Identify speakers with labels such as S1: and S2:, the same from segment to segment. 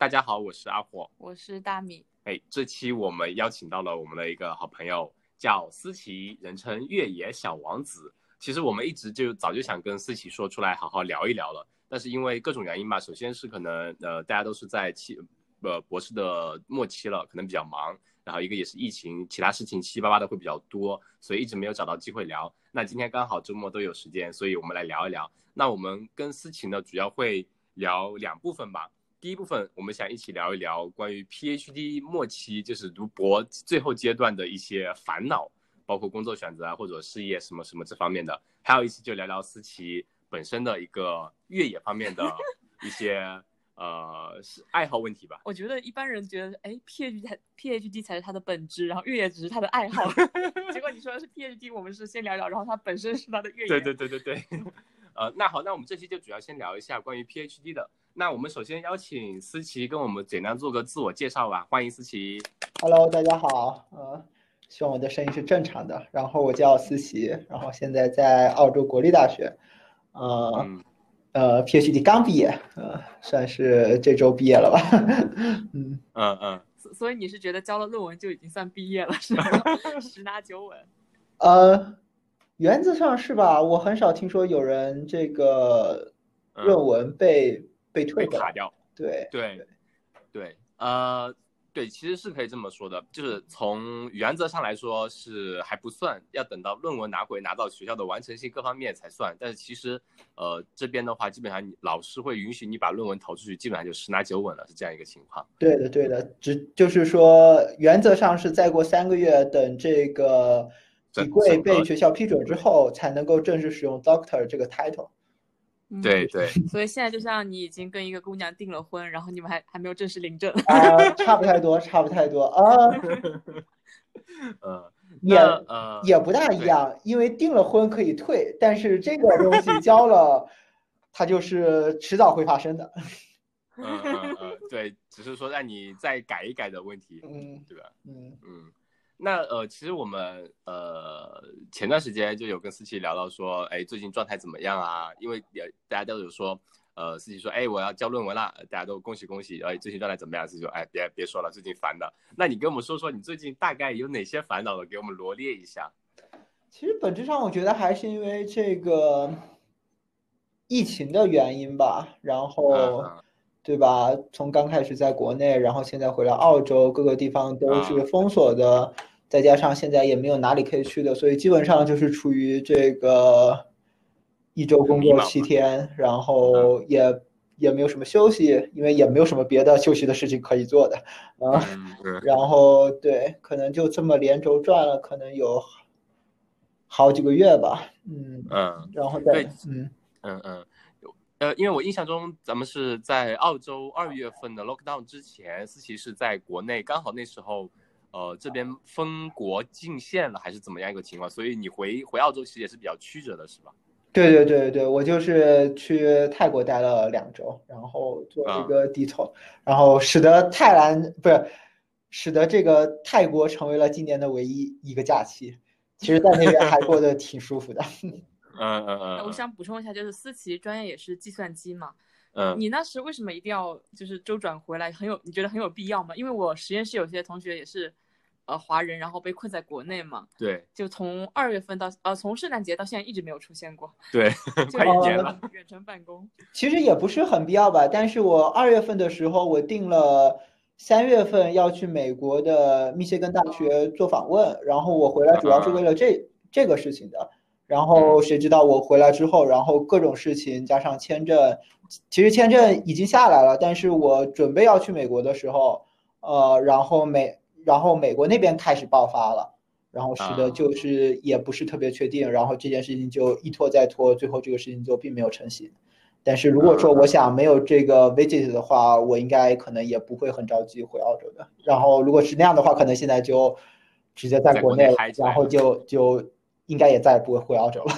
S1: 大家好，我是阿火，
S2: 我是大米。
S1: 哎，这期我们邀请到了我们的一个好朋友，叫思琪，人称越野小王子。其实我们一直就早就想跟思琪说出来，好好聊一聊了。但是因为各种原因吧，首先是可能呃大家都是在期呃博士的末期了，可能比较忙。然后一个也是疫情，其他事情七七八八的会比较多，所以一直没有找到机会聊。那今天刚好周末都有时间，所以我们来聊一聊。那我们跟思琪呢，主要会聊两部分吧。第一部分，我们想一起聊一聊关于 PhD 末期，就是读博最后阶段的一些烦恼，包括工作选择啊，或者事业什么什么这方面的。还有一期就聊聊思琪本身的一个越野方面的一些呃是爱好问题吧。
S2: 我觉得一般人觉得，哎，PhD 才 PhD 才是他的本质，然后越野只是他的爱好。结果你说的是 PhD，我们是先聊聊，然后他本身是他的越野。
S1: 对对对对对。呃，那好，那我们这期就主要先聊一下关于 PhD 的。那我们首先邀请思琪跟我们简单做个自我介绍吧。欢迎思琪。
S3: Hello，大家好。呃，希望我的声音是正常的。然后我叫思琪，然后现在在澳洲国立大学。呃，呃，PhD 刚毕业，呃，算是这周毕业了吧。
S1: 嗯嗯嗯。
S2: 所以你是觉得交了论文就已经算毕业了，是吗？十拿九稳。
S3: 呃，原则上是吧？我很少听说有人这个论文被。被
S1: 退卡掉，
S3: 对
S1: 对对，呃，对，其实是可以这么说的，就是从原则上来说是还不算，要等到论文拿回拿到学校的完成性各方面才算。但是其实，呃，这边的话，基本上你老师会允许你把论文投出去，基本上就十拿九稳了，是这样一个情况。
S3: 对的，对的，只就是说原则上是再过三个月，等这个笔柜被学校批准之后，才能够正式使用 Doctor 这个 title。
S1: 对对，
S2: 所以现在就像你已经跟一个姑娘订了婚，然后你们还还没有正式领证
S3: 啊，差不太多，差不太多啊，
S1: 呃，
S3: 也也不大一样，因为订了婚可以退，但是这个东西交了，它就是迟早会发生的。
S1: 嗯嗯嗯，对，只是说让你再改一改的问题，
S3: 嗯，
S1: 对吧？
S3: 嗯
S1: 嗯。那呃，其实我们呃前段时间就有跟思琪聊到说，哎，最近状态怎么样啊？因为也大家都有说，呃，思琪说，哎，我要交论文了，大家都恭喜恭喜。哎，最近状态怎么样？思琪说，哎，别别说了，最近烦的。那你跟我们说说，你最近大概有哪些烦恼的，给我们罗列一下。
S3: 其实本质上，我觉得还是因为这个疫情的原因吧。然后，对吧？从刚开始在国内，然后现在回来澳洲，各个地方都是封锁的。再加上现在也没有哪里可以去的，所以基本上就是处于这个一周工作七天，然后也也没有什么休息，因为也没有什么别的休息的事情可以做的啊。然后对，可能就这么连轴转了，可能有好几个月吧。嗯嗯，然后再
S1: 嗯嗯嗯，呃，因为我印象中咱们是在澳洲二月份的 lockdown 之前，思琪是在国内，刚好那时候。呃，这边封国禁限了，还是怎么样一个情况？所以你回回澳洲其实也是比较曲折的，是吧？
S3: 对对对对，我就是去泰国待了两周，然后做一个地头，然后使得泰兰不是，使得这个泰国成为了今年的唯一一个假期。其实，在那边还过得挺舒服的。
S1: 嗯嗯嗯。
S2: 我想补充一下，就是思琪专业也是计算机嘛。
S1: 嗯，
S2: 你那时为什么一定要就是周转回来？很有你觉得很有必要吗？因为我实验室有些同学也是，呃，华人，然后被困在国内嘛。
S1: 对，
S2: 就从二月份到呃，从圣诞节到现在一直没有出现过。
S1: 对，快一年了。
S2: 远程办公。
S3: 其实也不是很必要吧，但是我二月份的时候我定了三月份要去美国的密歇根大学做访问，然后我回来主要是为了这这个事情的。然后谁知道我回来之后，然后各种事情加上签证，其实签证已经下来了，但是我准备要去美国的时候，呃，然后美，然后美国那边开始爆发了，然后使得就是也不是特别确定，然后这件事情就一拖再拖，最后这个事情就并没有成型。但是如果说我想没有这个 visit 的话，我应该可能也不会很着急回澳洲的。然后如果是那样的话，可能现在就直接在国内，然后就就。应该也再也不会回澳洲了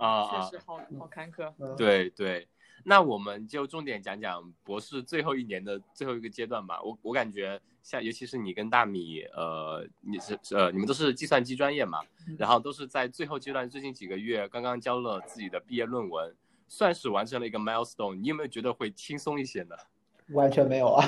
S1: 啊！
S2: 确实好好坎坷。
S1: 对对，那我们就重点讲讲博士最后一年的最后一个阶段吧。我我感觉像，尤其是你跟大米，呃，你是呃，你们都是计算机专业嘛，然后都是在最后阶段，最近几个月刚刚交了自己的毕业论文，算是完成了一个 milestone。你有没有觉得会轻松一些呢？
S3: 完全没有啊，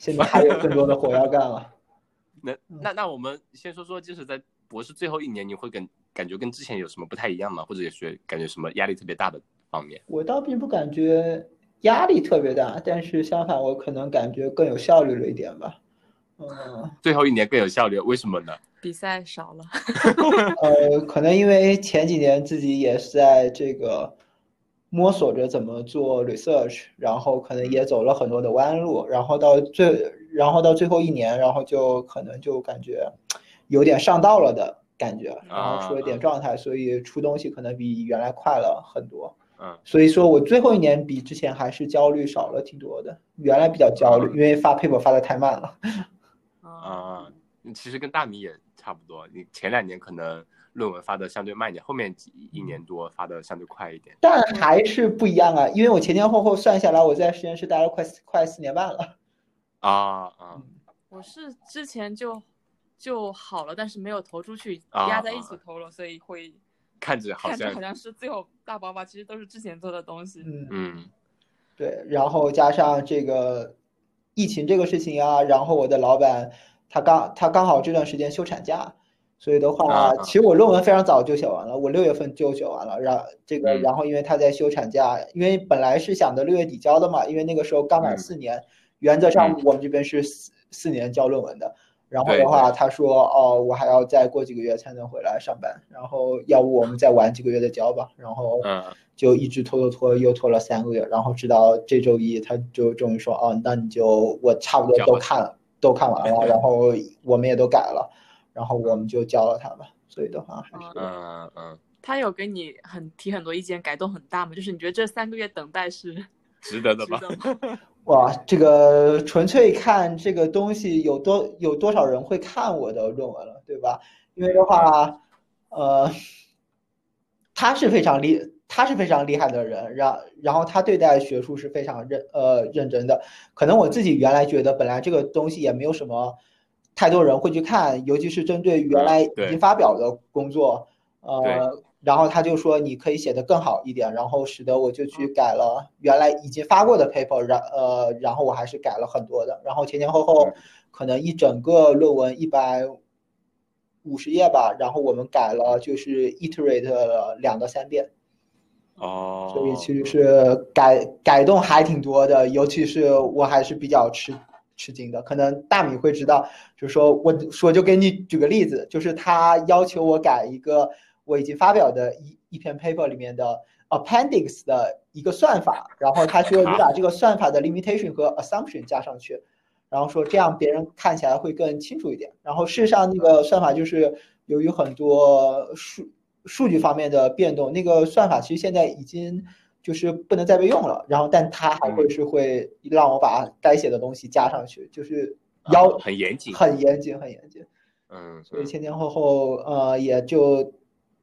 S3: 现在还有更多的活要干了。
S1: 那那那我们先说说，就是在博士最后一年，你会跟感觉跟之前有什么不太一样吗？或者也是感觉什么压力特别大的方面？
S3: 我倒并不感觉压力特别大，但是相反，我可能感觉更有效率了一点吧。嗯，
S1: 最后一年更有效率，为什么呢？
S2: 比赛少了，
S3: 呃，可能因为前几年自己也是在这个摸索着怎么做 research，然后可能也走了很多的弯路，然后到最，然后到最后一年，然后就可能就感觉有点上道了的感觉，然后出了点状态，所以出东西可能比原来快了很多。
S1: 嗯，
S3: 所以说我最后一年比之前还是焦虑少了挺多的，原来比较焦虑，因为发 paper 发的太慢了。
S1: 啊，其实跟大米也。差不多，你前两年可能论文发的相对慢一点，后面几一年多发的相对快一点，
S3: 但还是不一样啊，因为我前前后后算下来，我在实验室待了快快四年半了。
S1: 啊啊！
S2: 我是之前就就好了，但是没有投出去，压在一起投了，所以会
S1: 看着好像
S2: 好像是最后大爆发，其实都是之前做的东西。
S3: 嗯
S1: 嗯，
S3: 对，然后加上这个疫情这个事情啊，然后我的老板。他刚他刚好这段时间休产假，所以的话，其实我论文非常早就写完了，我六月份就写完了。然这个，然后因为他在休产假，因为本来是想的六月底交的嘛，因为那个时候刚满四年，原则上我们这边是四四年交论文的。然后的话，他说哦，我还要再过几个月才能回来上班，然后要不我们再晚几个月再交吧。然后就一直拖拖拖，又拖了三个月，然后直到这周一，他就终于说哦，那你就我差不多都看了。都看完了，然后我们也都改了，然后我们就交了他吧。所以的话还是
S1: 嗯嗯，
S2: 他有给你很提很多意见，改动很大吗？就是你觉得这三个月等待是
S1: 值得的
S2: 吗？
S3: 哇，这个纯粹看这个东西有多有多少人会看我的论文了，对吧？因为的话，呃，他是非常厉。他是非常厉害的人，然然后他对待学术是非常认呃认真的。可能我自己原来觉得本来这个东西也没有什么太多人会去看，尤其是针对原来已经发表的工作，呃，然后他就说你可以写的更好一点，然后使得我就去改了原来已经发过的 paper，然呃然后我还是改了很多的，然后前前后后可能一整个论文一百五十页吧，然后我们改了就是 iterate 了两到三遍。
S1: 哦，
S3: 所以其实是改改动还挺多的，尤其是我还是比较吃吃惊的。可能大米会知道，就是说我说就给你举个例子，就是他要求我改一个我已经发表的一一篇 paper 里面的 appendix 的一个算法，然后他说你把这个算法的 limitation 和 assumption 加上去，然后说这样别人看起来会更清楚一点。然后事实上那个算法就是由于很多数。数据方面的变动，那个算法其实现在已经就是不能再被用了。然后，但他还会是会让我把该写的东西加上去，就是要
S1: 很严谨，
S3: 很严谨，很严谨。
S1: 嗯，
S3: 所以前前后后，呃，也就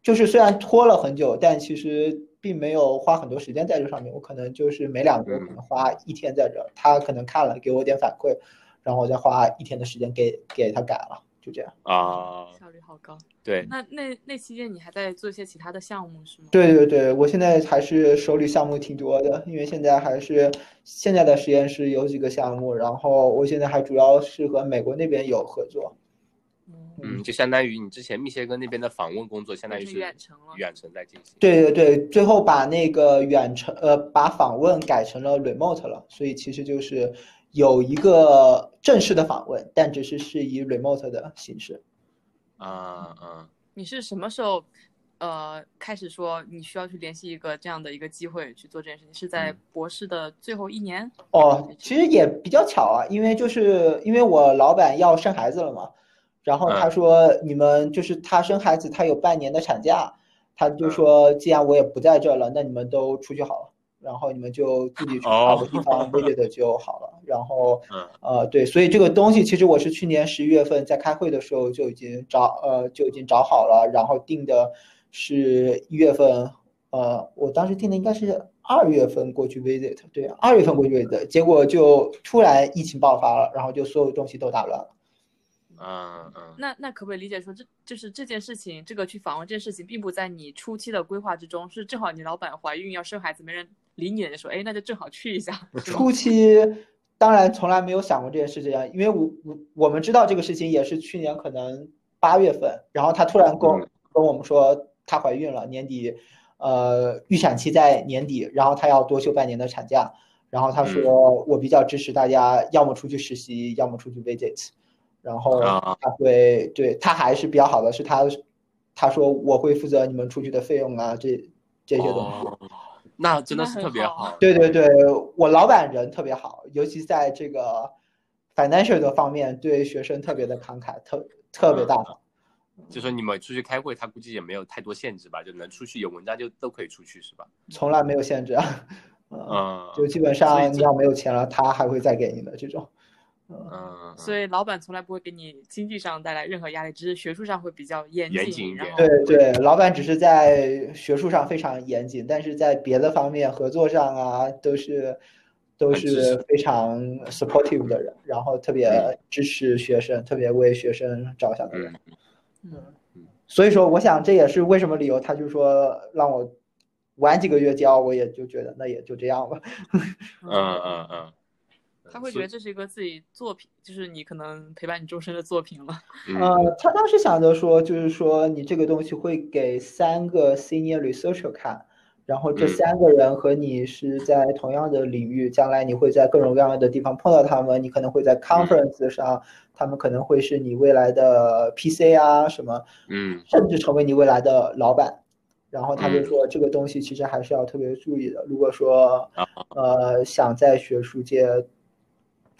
S3: 就是虽然拖了很久，但其实并没有花很多时间在这上面。我可能就是每两周可能花一天在这，他可能看了给我点反馈，然后我再花一天的时间给给他改了。就这样
S1: 啊，
S2: 效率好高。
S1: 对，
S2: 那那那期间你还在做一些其他的项目是吗？
S3: 对对对，我现在还是手里项目挺多的，因为现在还是现在的实验室有几个项目，然后我现在还主要是和美国那边有合作。
S1: 嗯，就相当于你之前密歇根那边的访问工作，相当于是
S2: 远程了，
S1: 远程在进行。
S3: 对对对，最后把那个远程呃把访问改成了 remote 了，所以其实就是。有一个正式的访问，但只是是以 remote 的形式。
S1: 啊啊！
S2: 你是什么时候，呃，开始说你需要去联系一个这样的一个机会去做这件事情？是在博士的最后一年？
S3: 哦，其实也比较巧啊，因为就是因为我老板要生孩子了嘛，然后他说你们就是他生孩子，他有半年的产假，他就说既然我也不在这了，那你们都出去好了。然后你们就自己去找个地方 visit 就好了。然后，呃，对，所以这个东西其实我是去年十一月份在开会的时候就已经找，呃，就已经找好了。然后定的是一月份，呃，我当时定的应该是二月份过去 visit，对，二月份过去 visit，结果就突然疫情爆发了，然后就所有东西都打乱了。
S1: 嗯嗯。
S2: 那那可不可以理解说，这就是这件事情，这个去访问这件事情，并不在你初期的规划之中，是正好你老板怀孕要生孩子，没人。理你的说，哎，那就正好去一下。
S3: 初期当然从来没有想过这件事情，因为我我我们知道这个事情也是去年可能八月份，然后她突然跟我跟我们说她怀孕了，年底，呃，预产期在年底，然后她要多休半年的产假，然后他说我比较支持大家要么出去实习，要么出去 visit，然后他会对他还是比较好的，是他他说我会负责你们出去的费用啊，这这些东西。
S1: 那真的是特别好，
S3: 对对对，我老板人特别好，尤其在这个 financial 的方面，对学生特别的慷慨，特特别大方。
S1: 就说你们出去开会，他估计也没有太多限制吧？就能出去有文章就都可以出去是吧？
S3: 从来没有限制啊，嗯，就基本上你要没有钱了，他还会再给你的这种。
S1: 嗯，
S2: 所以老板从来不会给你经济上带来任何压力，只是学术上会比较严
S1: 谨一点。
S3: 对对，老板只是在学术上非常严谨，但是在别的方面合作上啊，都是都是非常 supportive 的人，然后特别支持学生，特别为学生着想的人。嗯嗯，所以说，我想这也是为什么理由，他就说让我晚几个月交，我也就觉得那也就这样吧。
S1: 嗯嗯嗯。
S2: 他会觉得这是一个自己作品，就是你可能陪伴你终身的作品了。
S3: 呃，他当时想着说，就是说你这个东西会给三个 senior researcher 看，然后这三个人和你是在同样的领域，将来你会在各种各样的地方碰到他们，你可能会在 conference 上，他们可能会是你未来的 PC 啊什么，
S1: 嗯，
S3: 甚至成为你未来的老板。然后他就说，这个东西其实还是要特别注意的。如果说呃想在学术界。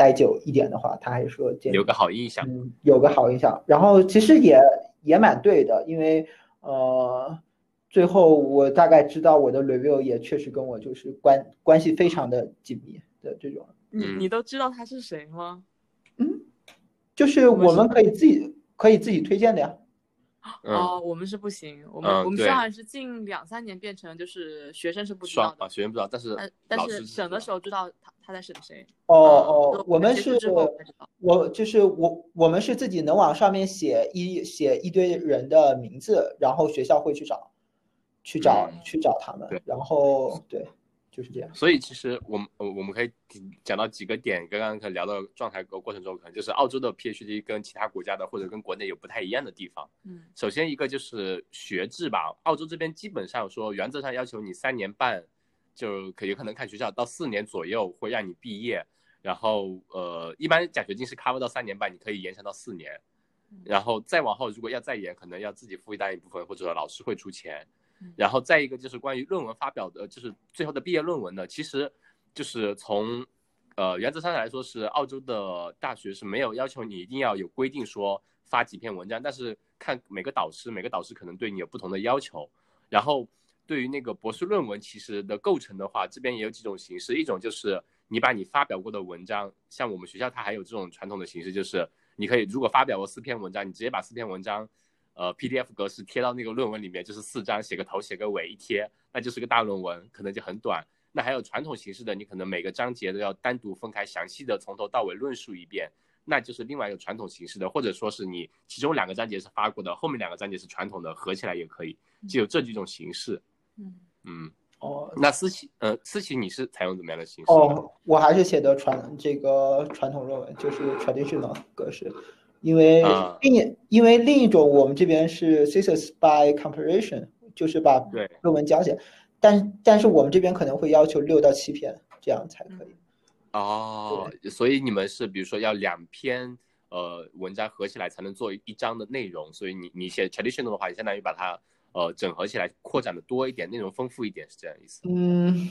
S3: 待久一点的话，他还是说
S1: 留个好印象，
S3: 嗯，有个好印象。然后其实也也蛮对的，因为呃，最后我大概知道我的 review 也确实跟我就是关关系非常的紧密的这种。
S2: 你你都知道他是谁吗？
S3: 嗯，就是我们可以自己可以自己推荐的呀。
S2: 哦，我们是不行，我们我们学校是近两三年变成就是学生是不知道的
S1: 啊，学生不知道，但是
S2: 但是审的时候知道他他在省谁。
S3: 哦哦，我们是，我就是我我们是自己能往上面写一写一堆人的名字，然后学校会去找，去找去找他们，然后对。就是这样，
S1: 所以其实我们呃我们可以讲到几个点，刚刚可聊的状态过程中，可能就是澳洲的 PhD 跟其他国家的或者跟国内有不太一样的地方。
S2: 嗯，
S1: 首先一个就是学制吧，澳洲这边基本上说原则上要求你三年半，就可有可能看学校到四年左右会让你毕业，然后呃一般奖学金是 cover 到三年半，你可以延长到四年，然后再往后如果要再延，可能要自己负担一部分，或者老师会出钱。然后再一个就是关于论文发表的，就是最后的毕业论文的，其实就是从，呃，原则上来说是澳洲的大学是没有要求你一定要有规定说发几篇文章，但是看每个导师，每个导师可能对你有不同的要求。然后对于那个博士论文其实的构成的话，这边也有几种形式，一种就是你把你发表过的文章，像我们学校它还有这种传统的形式，就是你可以如果发表过四篇文章，你直接把四篇文章。呃，PDF 格式贴到那个论文里面，就是四张，写个头，写个尾，一贴，那就是个大论文，可能就很短。那还有传统形式的，你可能每个章节都要单独分开，详细的从头到尾论述一遍，那就是另外一个传统形式的，或者说是你其中两个章节是发过的，后面两个章节是传统的，合起来也可以，就有这几种形式。
S2: 嗯
S1: 嗯
S3: 哦，
S1: 那思琪，呃，思琪你是采用怎么样的形式？
S3: 哦，我还是写的传这个传统论文，就是 traditional 格式。因为另因为另一种我们这边是 thesis by comparison，就是把论文交写，但但是我们这边可能会要求六到七篇，这样才可以。
S1: 哦，所以你们是比如说要两篇呃文章合起来才能做一章的内容，所以你你写 traditional 的话，也相当于把它呃整合起来，扩展的多一点，内容丰富一点，是这样意思？
S3: 嗯，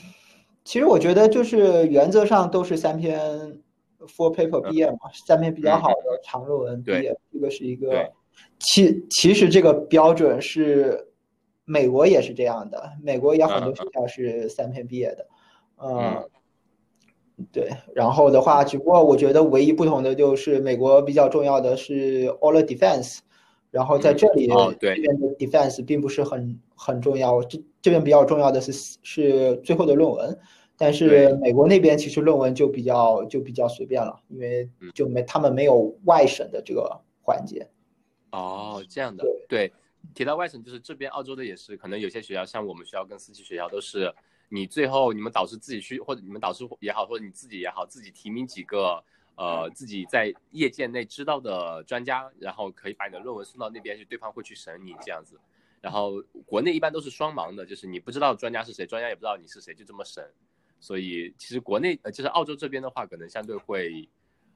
S3: 其实我觉得就是原则上都是三篇。Full paper 毕业嘛，三篇比较好的长论文毕业，这个是一个。其其实这个标准是美国也是这样的，美国也很多学校是三篇毕业的。嗯，对。然后的话，只不过我觉得唯一不同的就是美国比较重要的是 all defense，然后在这里这边的 defense 并不是很很重要，这这边比较重要的是是最后的论文。但是美国那边其实论文就比较就比较随便了，因为就没他们没有外省的这个环节。
S1: 哦，这样的。对，提到外省，就是这边澳洲的也是，可能有些学校像我们学校跟四期学校都是，你最后你们导师自己去，或者你们导师也好，或者你自己也好，自己提名几个呃自己在业界内知道的专家，然后可以把你的论文送到那边去，对方会去审你这样子。然后国内一般都是双盲的，就是你不知道专家是谁，专家也不知道你是谁，就这么审。所以其实国内呃就是澳洲这边的话，可能相对会。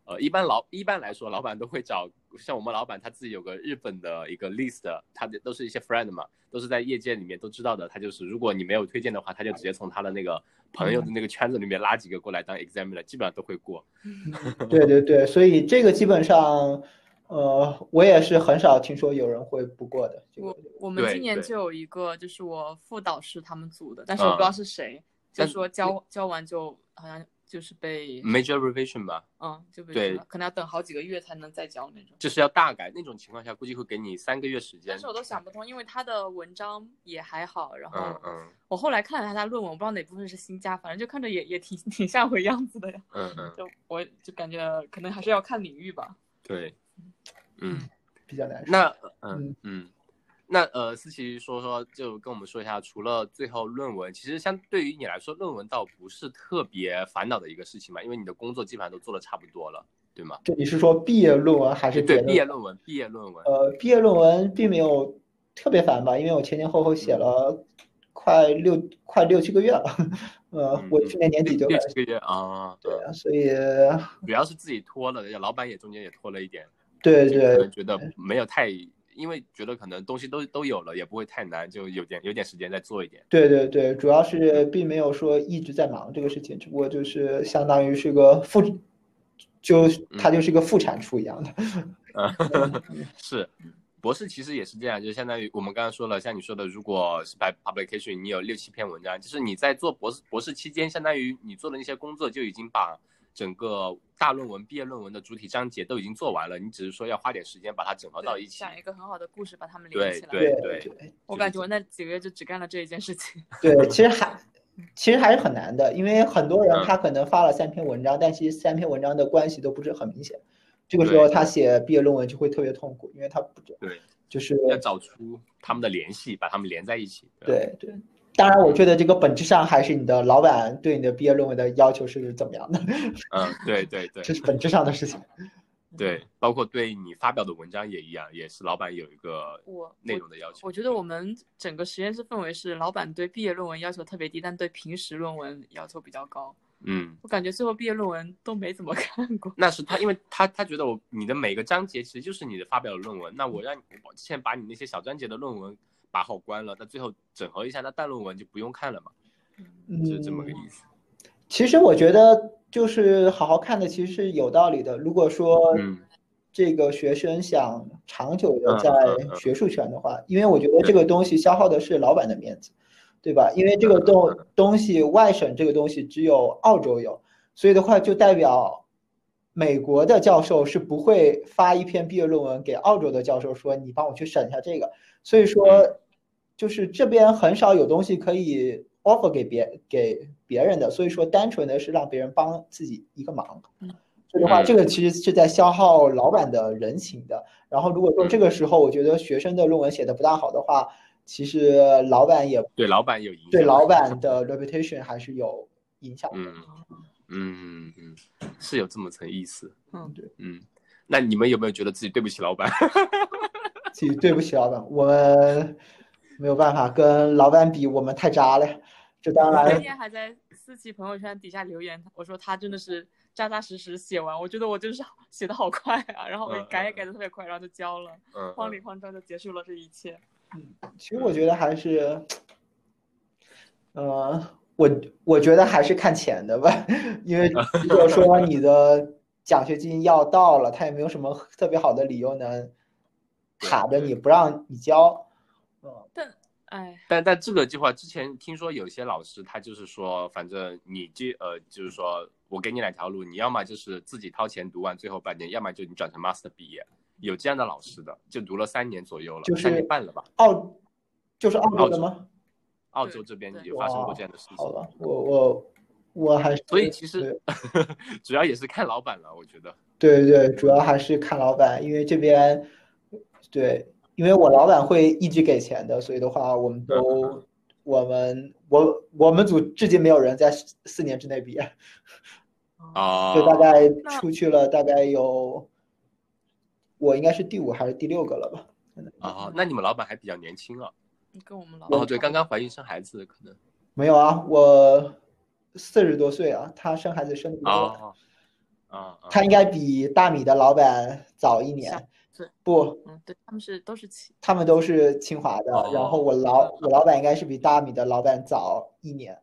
S1: 呃，一般老一般来说，老板都会找像我们老板他自己有个日本的一个 list，他的都是一些 friend 嘛，都是在业界里面都知道的。他就是如果你没有推荐的话，他就直接从他的那个朋友的那个圈子里面拉几个过来当 examiner，基本上都会过。
S3: 对对对，所以这个基本上，呃，我也是很少听说有人会不过的。
S2: 我我们今年就有一个，就是我副导师他们组的，但是我不知道是谁，就说交交完就好像。就是被
S1: major revision 吧，
S2: 嗯，就被对，可能要等好几个月才能再交那种。
S1: 就是要大改那种情况下，估计会给你三个月时间。
S2: 但是我都想不通，因为他的文章也还好，然后
S1: 嗯嗯，
S2: 我后来看了他他论文，我不知道哪部分是新加，反正就看着也也挺挺像回样子的呀。
S1: 嗯嗯，
S2: 就我就感觉可能还是要看领域吧。
S1: 对，嗯，
S3: 比较难。
S1: 那嗯嗯。那呃，思琪说说，就跟我们说一下，除了最后论文，其实相对于你来说，论文倒不是特别烦恼的一个事情嘛，因为你的工作基本上都做的差不多了，对吗？
S3: 这你是说毕业论文还是
S1: 对毕业论文？毕业论文。
S3: 呃，毕业论文并没有特别烦吧，因为我前前后后写了快六快六七个月了，呃，我去年年底就
S1: 六七个月啊，
S3: 对啊，所以
S1: 主要是自己拖了，老板也中间也拖了一点，
S3: 对对，
S1: 觉得没有太。因为觉得可能东西都都有了，也不会太难，就有点有点时间再做一点。
S3: 对对对，主要是并没有说一直在忙这个事情，只不过就是相当于是个副，就它就是个副产出一样的。
S1: 是，博士其实也是这样，就相当于我们刚刚说了，像你说的，如果是 publication，你有六七篇文章，就是你在做博士博士期间，相当于你做的那些工作就已经把。整个大论文、毕业论文的主体章节都已经做完了，你只是说要花点时间把它整合到一起，
S2: 讲一个很好的故事，把它们连起来。
S1: 对对
S3: 对，
S2: 我感觉我那几个月就只干了这一件事情。
S3: 对，其实还其实还是很难的，因为很多人他可能发了三篇文章，但其实三篇文章的关系都不是很明显。这个时候他写毕业论文就会特别痛苦，因为他不
S1: 对，
S3: 就是
S1: 要找出他们的联系，把他们连在一起。
S3: 对对。当然，我觉得这个本质上还是你的老板对你的毕业论文的要求是怎么样的。
S1: 嗯，对对对，
S3: 这是本质上的事情。
S1: 对，包括对你发表的文章也一样，也是老板有一个
S2: 我
S1: 内容的要求。
S2: 我觉得我们整个实验室氛围是，老板对毕业论文要求特别低，但对平时论文要求比较高。
S1: 嗯，
S2: 我感觉最后毕业论文都没怎么看过。
S1: 那是他，因为他他觉得我你的每个章节其实就是你的发表的论文，那我让你我之前把你那些小章节的论文。把好关了，那最后整合一下，那大论文就不用看了嘛，是这么个意思。
S3: 其实我觉得就是好好看的，其实是有道理的。如果说这个学生想长久的在学术圈的话，因为我觉得这个东西消耗的是老板的面子，对吧？因为这个东东西外省这个东西只有澳洲有，所以的话就代表美国的教授是不会发一篇毕业论文给澳洲的教授说你帮我去审一下这个，所以说。就是这边很少有东西可以 offer 给别给别人的，所以说单纯的是让别人帮自己一个忙。所以的话，这个其实是在消耗老板的人情的。然后如果说这个时候我觉得学生的论文写的不大好的话，其实老板也
S1: 对老板有影响，
S3: 对老板的 reputation 还是有影响的。
S1: 嗯嗯嗯，是有这么层意思。
S2: 嗯，对，
S1: 嗯，那你们有没有觉得自己对不起老板？
S3: 自己对不起老板，我们。没有办法跟老板比，我们太渣了。这当然。
S2: 那天还在思琪朋友圈底下留言，我说他真的是扎扎实实写完，我觉得我真是写的好快啊，然后我改也改的特别快，然后就交了，慌里慌张就结束了这一切。
S3: 嗯，其实我觉得还是，呃，我我觉得还是看钱的吧，因为如果说 你的奖学金要到了，他也没有什么特别好的理由能卡着你不让你交。
S2: 但哎，
S1: 但但这个计划之前听说有些老师他就是说，反正你这呃，就是说我给你两条路，你要么就是自己掏钱读完最后半年，要么就你转成 master 毕业。有这样的老师的，就读了三年左右了，
S3: 就是
S1: 三年半了吧？
S3: 澳，就是澳洲的吗？
S1: 澳洲这边有发生过这样的事情。
S3: 好吧，我我我还是
S1: 所以其实 主要也是看老板了，我觉得。
S3: 对对对，主要还是看老板，因为这边对。因为我老板会一直给钱的，所以的话，我们都我们我我们组至今没有人在四年之内毕业，
S1: 啊，
S3: 就大概出去了大概有，我应该是第五还是第六个了吧？
S1: 啊，那你们老板还比较年轻啊。
S2: 跟我们老
S1: 哦，对，刚刚怀孕生孩子可能
S3: 没有啊，我四十多岁啊，他生孩子生的比我
S1: 啊，
S3: 他应该比大米的老板早一年，不，
S2: 嗯，对，他们是都是清，
S3: 他们都是清华的，然后我老我老板应该是比大米的老板早一年，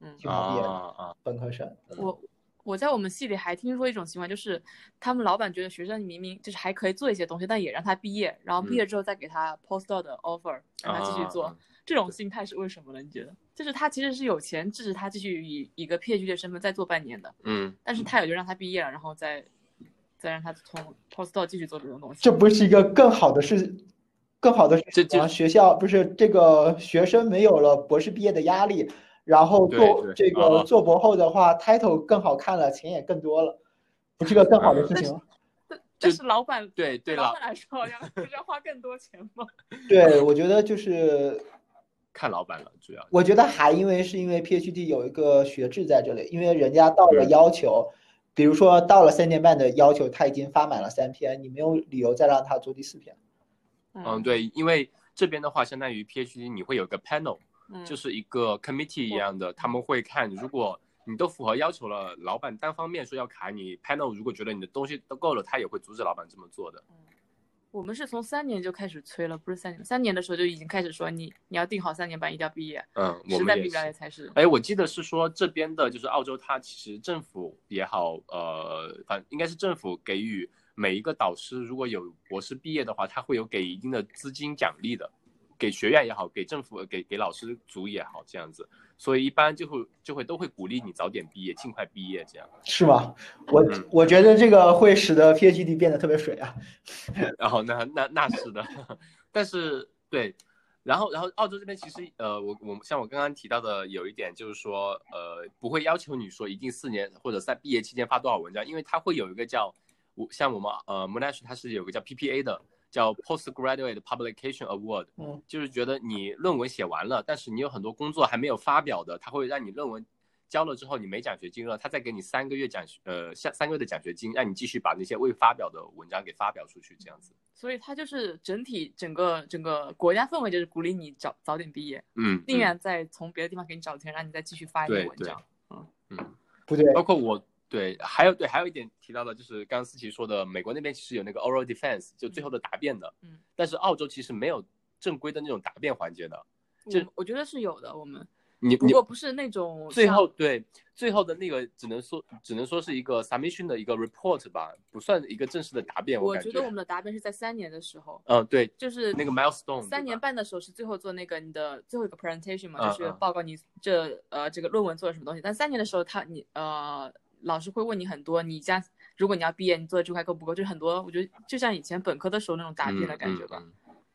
S2: 嗯，
S3: 清华毕业的本科生，
S2: 我。我在我们系里还听说一种情况，就是他们老板觉得学生明明就是还可以做一些东西，但也让他毕业，然后毕业之后再给他 postdoc 的 offer，让他继续做。这种心态是为什么呢？你觉得？就是他其实是有钱支持他继续以一个 PhD 的身份再做半年的，
S1: 嗯，
S2: 但是他也就让他毕业了，然后再再让他从 postdoc 继续做这种东西。
S3: 这不是一个更好的事，更好的
S1: 这这
S3: 学校不是这个学生没有了博士毕业的压力。然后做这个做博后的话，title 更好看了，钱也更多了，不是个更好的事情吗？
S2: 这是老板
S1: 对对
S2: 老板来说，好像不是要花更多钱吗？
S3: 对，我觉得就是
S1: 看老板了，主要
S3: 我觉得还因为是因为 PhD 有一个学制在这里，因为人家到了要求，比如说到了三年半的要求，他已经发满了三篇，你没有理由再让他做第四篇。
S1: 嗯，对，因为这边的话，相当于 PhD 你会有个 panel。就是一个 committee 一样的，他们会看，如果你都符合要求了，老板单方面说要卡你 panel，如果觉得你的东西都够了，他也会阻止老板这么做的。
S2: 我们是从三年就开始催了，不是三年，三年的时候就已经开始说你你要定好三年半一定要毕业。
S1: 嗯，
S2: 实在毕不了才是。
S1: 哎，我记得是说这边的就是澳洲，它其实政府也好，呃，反应该是政府给予每一个导师，如果有博士毕业的话，他会有给一定的资金奖励的。给学院也好，给政府、给给老师组也好，这样子，所以一般就会就会都会鼓励你早点毕业，尽快毕业，这样
S3: 是吗？我我觉得这个会使得 PhD 变得特别水啊。
S1: 然 后那那那是的，但是对，然后然后澳洲这边其实呃，我我像我刚刚提到的有一点就是说呃，不会要求你说一定四年或者在毕业期间发多少文章，因为它会有一个叫我像我们呃 Monash 它是有个叫 PPA 的。叫 Postgraduate Publication Award，
S3: 嗯，
S1: 就是觉得你论文写完了，但是你有很多工作还没有发表的，他会让你论文交了之后你没奖学金了，他再给你三个月奖学呃下三个月的奖学金，让你继续把那些未发表的文章给发表出去，这样子。
S2: 所以他就是整体整个整个国家氛围就是鼓励你早早点毕业，
S1: 嗯，
S2: 宁愿再从别的地方给你找钱，让你再继续发一篇文章，
S1: 嗯嗯，
S3: 不对，
S1: 包括我。对，还有对，还有一点提到的，就是刚刚思琪说的，美国那边其实有那个 oral defense，就最后的答辩的，
S2: 嗯，
S1: 但是澳洲其实没有正规的那种答辩环节的，就
S2: 我觉得是有的，我们
S1: 你
S2: 如果不是那种
S1: 最后对最后的那个只能说只能说是一个 submission 的一个 report 吧，不算一个正式的答辩。
S2: 我
S1: 觉
S2: 得我们的答辩是在三年的时候，
S1: 嗯，对，
S2: 就是
S1: 那个 milestone，
S2: 三年半的时候是最后做那个你的最后一个 presentation 嘛，就是报告你这呃这个论文做了什么东西，但三年的时候他你呃。老师会问你很多，你家如果你要毕业，你做的这块够不够？就很多，我觉得就像以前本科的时候那种答辩的感觉吧。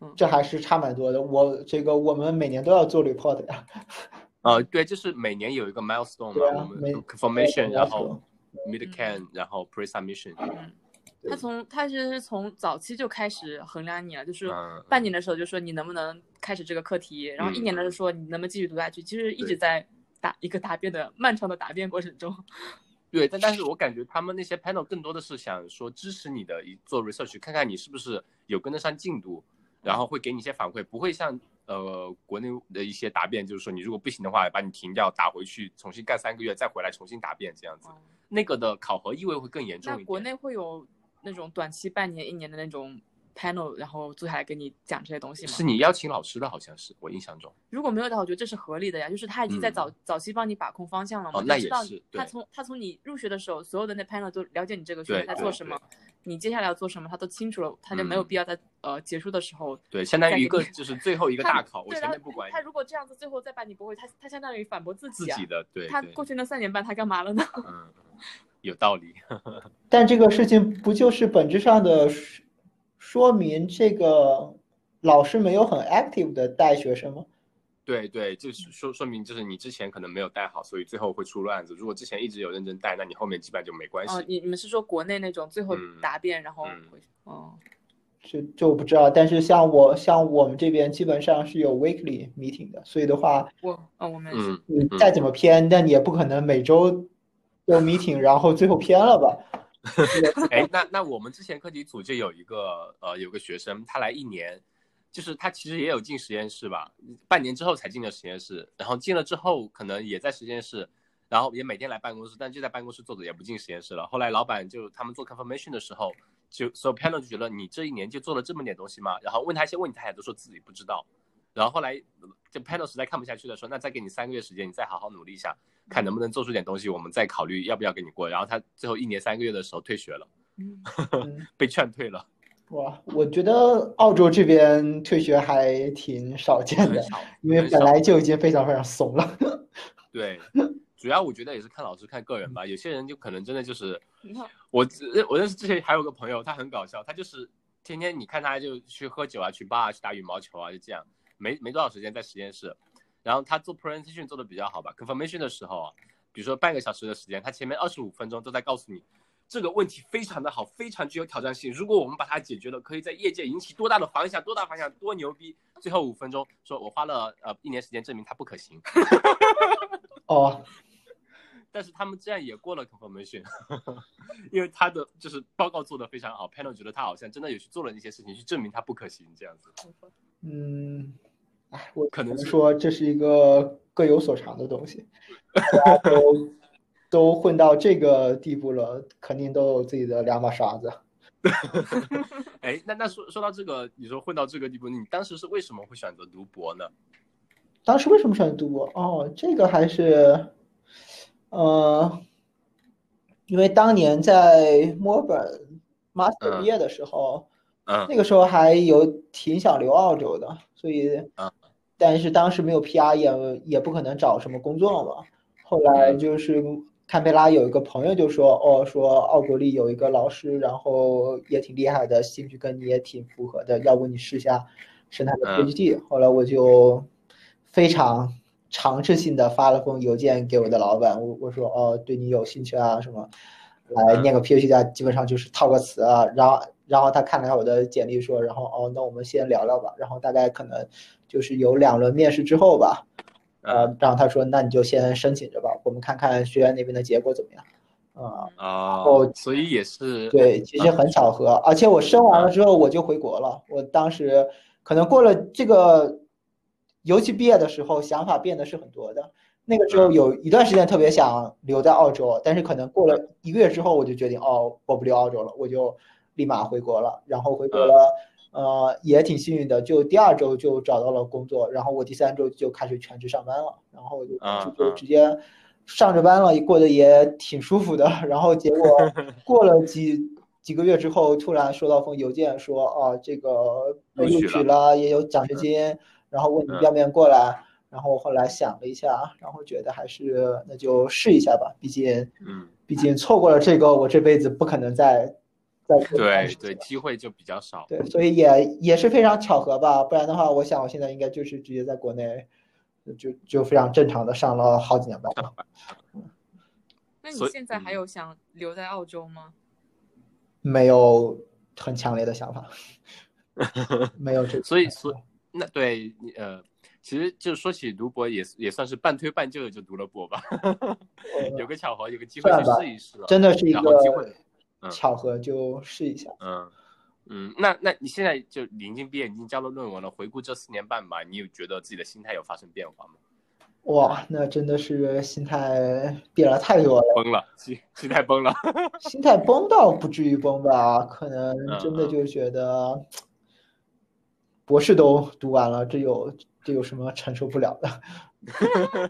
S1: 嗯，
S3: 这还是差蛮多的。我这个我们每年都要做 report 呀。
S1: 啊，对，就是每年有一个 milestone 嘛，我们 confirmation，然后 mid can，然后 pre submission。
S2: 嗯，他从他其实是从早期就开始衡量你了，就是半年的时候就说你能不能开始这个课题，然后一年的时候说你能不能继续读下去，其实一直在答一个答辩的漫长的答辩过程中。
S1: 对，但但是我感觉他们那些 panel 更多的是想说支持你的一做 research，看看你是不是有跟得上进度，然后会给你一些反馈，不会像呃国内的一些答辩，就是说你如果不行的话，把你停掉，打回去，重新干三个月，再回来重新答辩这样子，那个的考核意味会更严重一点。
S2: 那国内会有那种短期半年、一年的那种。panel，然后坐下来跟你讲这些东西吗？
S1: 是你邀请老师的，好像是我印象中。
S2: 如果没有的话，我觉得这是合理的呀，就是他已经在早早期帮你把控方向了嘛，
S1: 就
S2: 知道他从他从你入学的时候，所有的那 panel 都了解你这个学生在做什么，你接下来要做什么，他都清楚了，他就没有必要在呃结束的时候。
S1: 对，相当于一个就是最后一个大考，我前面不管。
S2: 他如果这样子最后再把你驳回，他他相当于反驳自
S1: 己。自己的对。
S2: 他过去那三年半他干嘛了呢？
S1: 嗯，有道理。
S3: 但这个事情不就是本质上的？说明这个老师没有很 active 的带学生吗？
S1: 对对，就是说说明就是你之前可能没有带好，所以最后会出乱子。如果之前一直有认真带，那你后面基本上就没关系。
S2: 哦，你你们是说国内那种最后答辩然后回？哦，
S3: 就就不知道，但是像我像我们这边基本上是有 weekly meeting 的，所以的话，
S2: 我啊我们是
S1: 嗯，
S3: 你再怎么偏，但你也不可能每周有 meeting，然后最后偏了吧？
S1: 哎，那那我们之前课题组就有一个呃有个学生，他来一年，就是他其实也有进实验室吧，半年之后才进的实验室，然后进了之后可能也在实验室，然后也每天来办公室，但就在办公室坐着也不进实验室了。后来老板就他们做 confirmation 的时候，就 so panel 就觉得你这一年就做了这么点东西吗？然后问他一些问题，他也都说自己不知道。然后后来这 panel 实在看不下去了，说那再给你三个月时间，你再好好努力一下，看能不能做出点东西，我们再考虑要不要给你过。然后他最后一年三个月的时候退学了。
S2: 嗯
S3: 嗯，
S1: 被劝退了，
S3: 哇，我觉得澳洲这边退学还挺少见的，因为本来就已经非常非常怂了。
S1: 对，主要我觉得也是看老师看个人吧，有些人就可能真的就是我认我认识之前还有个朋友，他很搞笑，他就是天天你看他就去喝酒啊，去 bar 啊去打羽毛球啊，就这样，没没多少时间在实验室。然后他做 presentation 做的比较好吧，confirmation 的时候啊，比如说半个小时的时间，他前面二十五分钟都在告诉你这个问题非常的好，非常具有挑战性。如果我们把它解决了，可以在业界引起多大的反响，多大反响，多牛逼。最后五分钟说我花了呃一年时间证明它不可行，
S3: 哦，
S1: 但是他们这样也过了 confirmation，因为他的就是报告做得非常好，panel 觉得他好像真的有去做了那些事情去证明它不可行这样子。
S3: 嗯，哎，我
S1: 可能
S3: 说这是一个各有所长的东西，大家都都混到这个地步了，肯定都有自己的两把刷子。
S1: 哎，那那说说到这个，你说混到这个地步，你当时是为什么会选择读博呢？
S3: 当时为什么选择读博？哦，这个还是，呃，因为当年在墨尔本 master
S1: 嗯
S3: 毕业的时候，
S1: 嗯
S3: 那个时候还有挺想留澳洲的，所以
S1: 嗯，
S3: 但是当时没有 PR，也也不可能找什么工作嘛。后来
S1: 嗯
S3: 就是堪培拉有一个朋友就说，哦，说澳国立有一个老师，然后也挺厉害的，兴趣跟你也挺符合的，要不你试下申他的
S1: 嗯
S3: PhD。后来我就非常尝试性的发了封邮件给我的老板，我我说，哦，对你有兴趣啊什么。来
S1: 嗯
S3: 念个 PhD 啊，基本上就是套个词啊，然后然后他看了一下我的简历，说，然后哦，那我们先聊聊吧，然后大概可能就是有两轮面试之后吧，呃
S1: 嗯，
S3: 然后他说，那你就先申请着吧，我们看看学院那边的结果怎么样，啊、
S1: 啊、
S3: 哦
S1: 所以也是
S3: 对，其实很巧合，而且我申完了之后我就回国了，我当时可能过了这个，尤其毕业的时候想法变得是很多的。那个时候有一段时间特别想留在澳洲，但是可能过了一个月之后，我就决定哦，我不留澳洲了，我就立马回国了。然后回国了，呃，也挺幸运的，就第二周就找到了工作，然后我第三周就开始全职上班了，然后我就
S1: 啊
S3: 就直接上着班了，过得也挺舒服的。然后结果 过了几几个月之后，突然收到封邮件说，啊，这个被录
S1: 录取
S3: 取了，也有奖学金，然后问你
S1: 嗯
S3: 要不要过来。然后后来想了一下，然后觉得还是那就试一下吧，毕竟
S1: 嗯，
S3: 毕竟错过了这个，我这辈子不可能再
S1: 对对，机会就比较少。
S3: 对，所以也也是非常巧合吧，不然的话，我想我现在应该就是直接在国内，就就非常正常的上了好几年班了。
S2: 那你现在还有想留在澳洲吗？
S3: 没有很强烈的想法，没有这个
S1: 所以所那对你呃，其实就说起读博也也算是半推半就的就读了博吧，有个巧合，有个机会去试一试了。
S3: 真的是一
S1: 然后机会
S3: 巧合，就试一下。
S1: 嗯嗯，那那你现在就临近毕业，已经交了论文了，回顾这四年半吧，你有觉得自己的心态有发生变化吗？
S3: 哇，那真的是心态变了太多了，
S1: 崩了，心心态崩了。
S3: 心态崩倒不至于崩吧，可能真的就觉得 博士都读完了，这有这有什么承受不了的？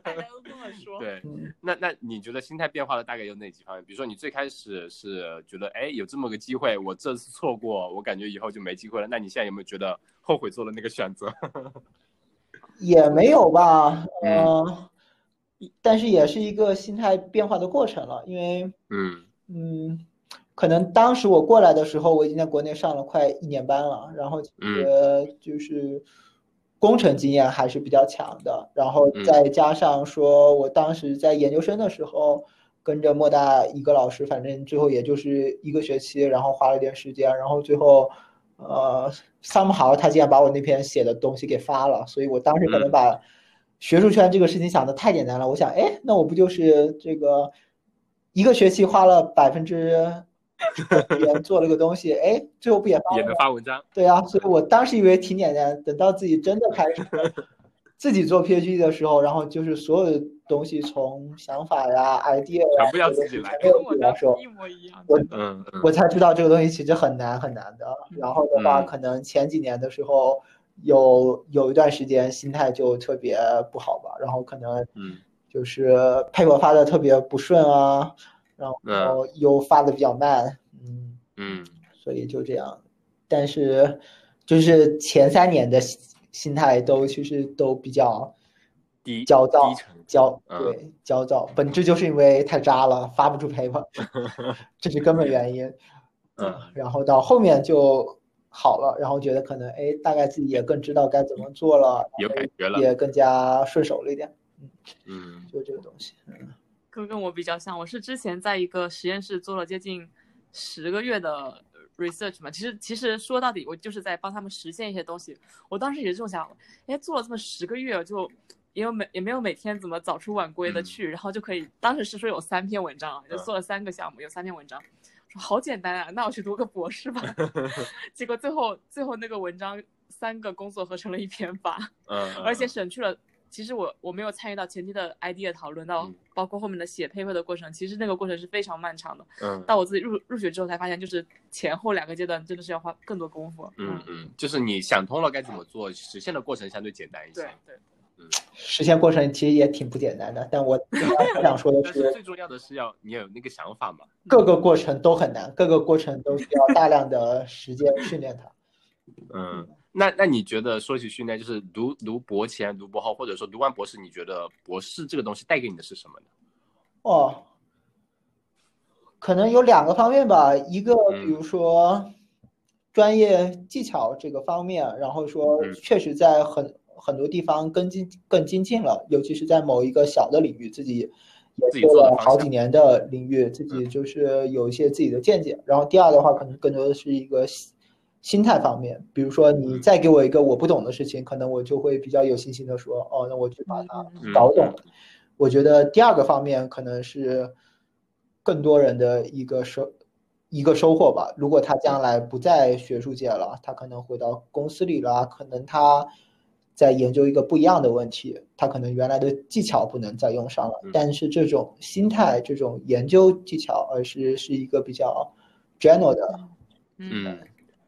S2: 大家都这么说。
S1: 对，
S3: 嗯。
S1: 那那你觉得心态变化的大概有哪几方面？比如说你最开始是觉得，哎，有这么个机会，我这次错过，我感觉以后就没机会了。那你现在有没有觉得后悔做了那个选择？
S3: 也没有吧，
S1: 嗯
S3: 呃，但是也是一个心态变化的过程了，因为，
S1: 嗯
S3: 嗯，可能当时我过来的时候，我已经在国内上了快一年班了，然后
S1: 嗯
S3: 呃，就是工程经验还是比较强的，然后
S1: 嗯。
S3: 再加上说我当时在研究生的时候，跟着莫大一个老师，反正最后也就是一个学期，然后花了点时间，然后最后呃，somehow 他竟然把我那篇写的东西给发了，所以我当时可能把学术圈这个事情想的太简单了。我想，哎，那我不就是这个一个学期花了百分之也做了个东西，哎，最后不也
S1: 也能发文章？
S3: 对啊，所以我当时以为挺简单，等到自己真的开始 自己做 PhD 的时候，然后就是所有的东西从想法呀、idea
S1: 全部要自己来，
S2: 一模一样。
S3: 我
S1: 嗯，
S3: 我才知道这个东西其实很难很难的。然后的话，
S1: 嗯
S3: 可能前几年的时候，有有一段时间心态就特别不好吧，然后可能
S1: 嗯
S3: 就是 paper 发的特别不顺啊，然
S1: 嗯
S3: 后又发的比较慢，嗯，
S1: 嗯
S3: 所以就这样。但是就是前三年的心心态都其实都比较
S1: 低
S3: 焦躁焦
S1: 嗯
S3: 对焦躁，本质就是因为太渣了，发不出 paper，这是根本原因。
S1: 嗯
S3: 然后到后面就好了，然后觉得可能哎，大概自己也更知道该怎么做了，
S1: 有感觉了，
S3: 也更加顺手了一点，
S1: 嗯
S3: 就这个东西。嗯
S2: 跟跟我比较像，我是之前在一个实验室做了接近十个月的 research 嘛，其实其实说到底，我就是在帮他们实现一些东西。我当时也是这么想法，哎，做了这么十个月，就也有每也没有每天怎么早出晚归的
S1: 嗯
S2: 去，然后就可以，当时是说有三篇文章啊，就
S1: 嗯
S2: 做了三个项目，有三篇文章。说好简单啊，那我去读个博士吧。结果最后最后那个文章三个工作合成了一篇吧。
S1: 嗯，
S2: 而且省去了。其实我我没有参与到前期的 idea 讨论，到
S1: 嗯
S2: 包括后面的写 paper 的过程，其实那个过程是非常漫长的。
S1: 嗯
S2: 到我自己入入学之后才发现，就是前后两个阶段真的是要花更多功夫。
S1: 嗯嗯，就是你想通了该怎么做，实现的过程相对简单一些
S2: 对。对，
S3: 实现过程其实也挺不简单的，但我我 想说的
S1: 是，最重要的是要你有那个想法嘛。
S3: 各个过程都很难，各个过程都需要大量的时间训练它。
S1: 嗯，那那你觉得说起训练，就是读读博前、读博后，或者说读完博士，你觉得博士这个东西带给你的是什么呢？
S3: 哦，可能有两个方面吧，一个
S1: 嗯
S3: 比如说专业技巧这个方面，然后说
S1: 嗯
S3: 确实在很很多地方更进更精进了，尤其是在某一个小的领域，自己也
S1: 做
S3: 做了好几年的领域，自己就是有一些自己的见解。然后第二的话，可能更多的是一个心心态方面，比如说你
S1: 嗯
S3: 再给我一个我不懂的事情，可能我就会比较有信心的说，哦，那我去把它
S2: 嗯
S3: 搞懂了。我觉得第二个方面可能是更多人的一个收一个收获吧。如果他将来不在学术界了，他可能回到公司里了，可能他在研究一个不一样的问题，他可能原来的技巧不能再用上了
S1: 嗯，
S3: 但是这种心态、这种研究技巧，而是是一个比较 general 的。
S2: 嗯
S1: 嗯，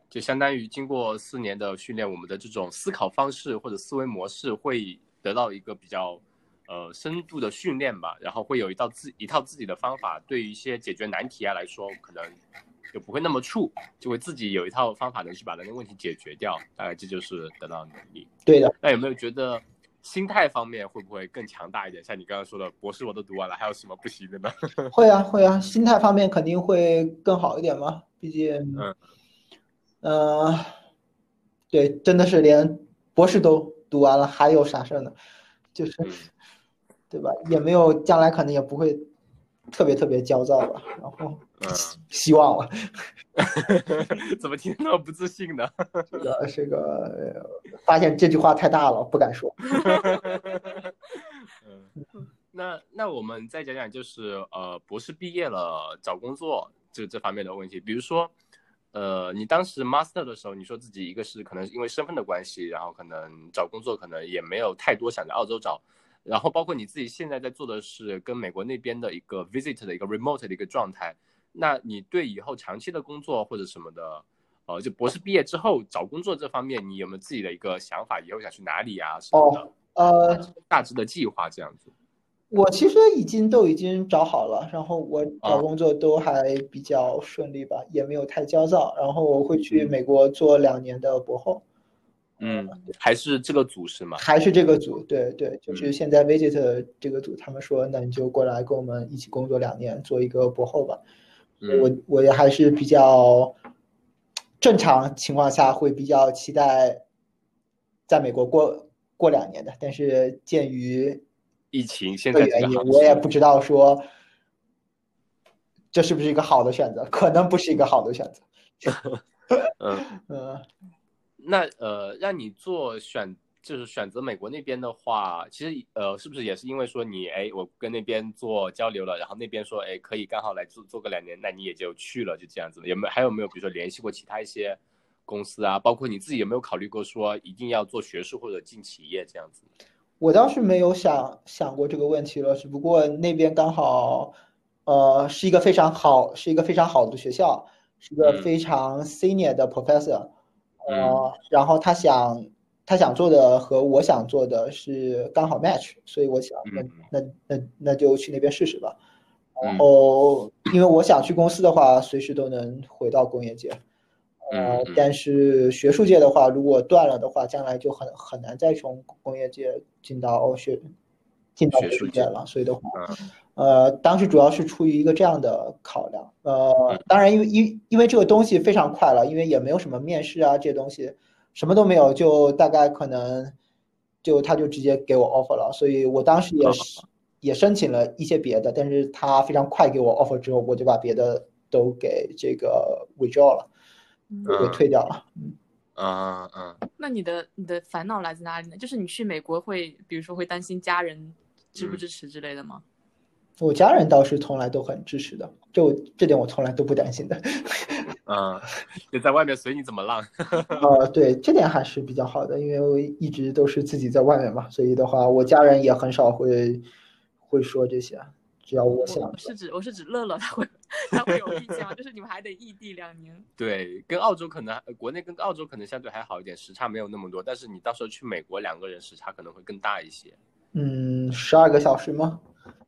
S1: 就相当于经过四年的训练，我们的这种思考方式或者思维模式会得到一个比较呃深度的训练吧，然后会有一道自一套自己的方法，对于一些解决难题啊来说，可能就不会那么怵，就会自己有一套方法能去把那个问题解决掉。大概这就是得到能力。
S3: 对的，
S1: 那有没有觉得心态方面会不会更强大一点？像你刚刚说的，博士我都读完了，还有什么不行的呢？
S3: 会啊会啊，心态方面肯定会更好一点嘛，毕竟，
S1: 嗯
S3: 呃，对，真的是连博士都读完了，还有啥事儿呢？就是
S1: 嗯，
S3: 对吧？也没有将来可能也不会特别特别焦躁吧，然后
S1: 嗯，
S3: 希望了。
S1: 怎么听着那么不自信呢？
S3: 这个这个，呃发现这句话太大了，不敢说。
S1: 嗯，那那我们再讲讲，就是呃，博士毕业了找工作这这方面的问题。比如说，呃，你当时 master 的时候，你说自己一个是可能因为身份的关系，然后可能找工作可能也没有太多想在澳洲找，然后包括你自己现在在做的是跟美国那边的一个 visit 的一个 remote 的一个状态，那你对以后长期的工作或者什么的，呃，就博士毕业之后找工作这方面，你有没有自己的一个想法？以后想去哪里啊什么的？
S3: 呃，
S1: 大致的计划这样子。
S3: 我其实已经都已经找好了，然后我
S1: 啊
S3: 找工作都还比较顺利吧，也没有太焦躁。然后我会去
S1: 嗯
S3: 美国做两年的博后，
S1: 嗯，还是这个组是吗？
S3: 还是这个组，对对，就是
S1: 嗯
S3: 现在 Visit 这个组，他们说那你就过来跟我们一起工作两年，做一个博后吧。
S1: 嗯
S3: 我我也还是比较正常情况下会比较期待在美国过过两年的，但是鉴于
S1: 疫情现
S3: 这个原因，我也不知道说这是不是一个好的选择，可能不是一个好的选择。
S1: 嗯
S3: 嗯，
S1: 那呃，让你做选，就是选择美国那边的话，其实呃，是不是也是因为说你哎，我跟那边做交流了，然后那边说哎，可以刚好来做做个两年，那你也就去了，就这样子。有没有还有没有比如说联系过其他一些公司啊？包括你自己有没有考虑过说一定要做学术或者进企业这样子？
S3: 我倒是没有想想过这个问题了，只不过那边刚好，呃，是一个非常好，是一个非常好的学校，是一个非常 senior 的 professor，呃，然后他想他想做的和我想做的是刚好 match，所以我想那那那那就去那边试试吧。然后因为我想去公司的话，随时都能回到工业界。呃，但是学术界的话，如果断了的话，将来就很很难再从工业界进到学进到学术界了。所以的话，呃，当时主要是出于一个这样的考量。呃，当然，因为因因为这个东西非常快了，因为也没有什么面试啊这些东西，什么都没有，就大概可能就他就直接给我 offer 了。所以我当时也是也申请了一些别的，但是他非常快给我 offer 之后，我就把别的都给这个 withdraw 了。给退掉了，
S1: 嗯，啊啊，
S2: 那你的你的烦恼来自哪里呢？就是你去美国会，比如说会担心家人支不支持之类的吗？
S3: 我家人倒是从来都很支持的，就这点我从来都不担心的。
S1: 嗯，就在外面随你怎么浪。
S3: 呃，对，这点还是比较好的，因为我一直都是自己在外面嘛，所以的话，我家人也很少会会说这些。只要我想，
S2: 是指我是指乐乐他会他会有意见吗？就是你们还得异地两年。
S1: 对，跟澳洲可能国内跟澳洲可能相对还好一点，时差没有那么多。但是你到时候去美国，两个人时差可能会更大一些。
S3: 嗯，十二个小时吗？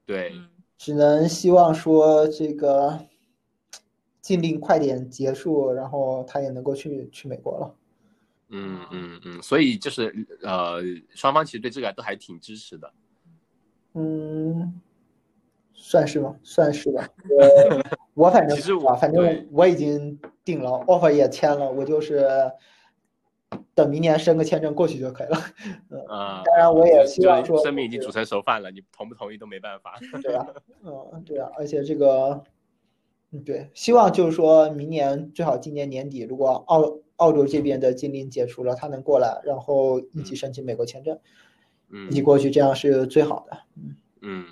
S1: 对，
S3: 只能希望说这个禁令快点结束，然后他也能够去去美国了。
S1: 嗯嗯嗯，所以就是呃，双方其实对这个都还挺支持的。
S3: 嗯。算是吧？算是吧。我我反正
S1: 其实我
S3: 反正我已经定了，offer 也签了，我就是等明年申个签证过去就可以了。嗯，当然我也希望说，
S1: 生命已经煮成熟饭了，你同不同意都没办法。
S3: 对啊，嗯，对啊，而且这个，嗯，对，希望就是说明年最好今年年底，如果澳澳洲这边的禁令解除了，他能过来，然后一起申请美国签证，
S1: 嗯，
S3: 一起过去，这样是最好的。嗯
S1: 嗯。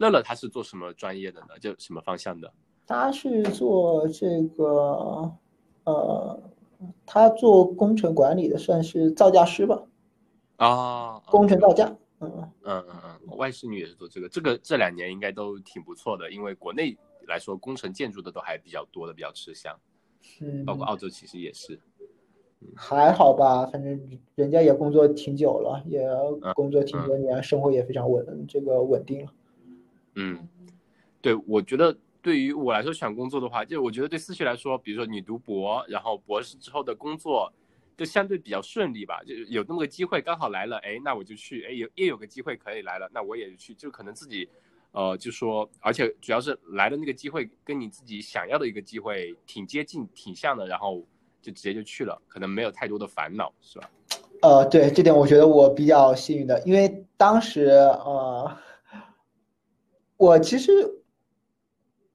S1: 乐乐他是做什么专业的呢？就什么方向的？
S3: 他是做这个，呃，他做工程管理的，算是造价师吧。
S1: 啊，
S3: 工程造价。
S1: 嗯嗯嗯嗯，外甥女也是做这个，这个这两年应该都挺不错的，因为国内来说工程建筑的都还比较多的，比较吃香。
S3: 是，
S1: 包括澳洲其实也是。
S3: 还好吧，反正人家也工作挺久了，也工作挺多年，生活也非常稳，这个稳定了。
S1: 嗯，对，我觉得对于我来说选工作的话，就我觉得对思琪来说，比如说你读博，然后博士之后的工作，就相对比较顺利吧，就有那么个机会刚好来了，哎，那我就去，哎，有也有个机会可以来了，那我也去，就可能自己，呃，就说，而且主要是来的那个机会跟你自己想要的一个机会挺接近、挺像的，然后就直接就去了，可能没有太多的烦恼，是吧？
S3: 呃，对，这点我觉得我比较幸运的，因为当时，呃。我其实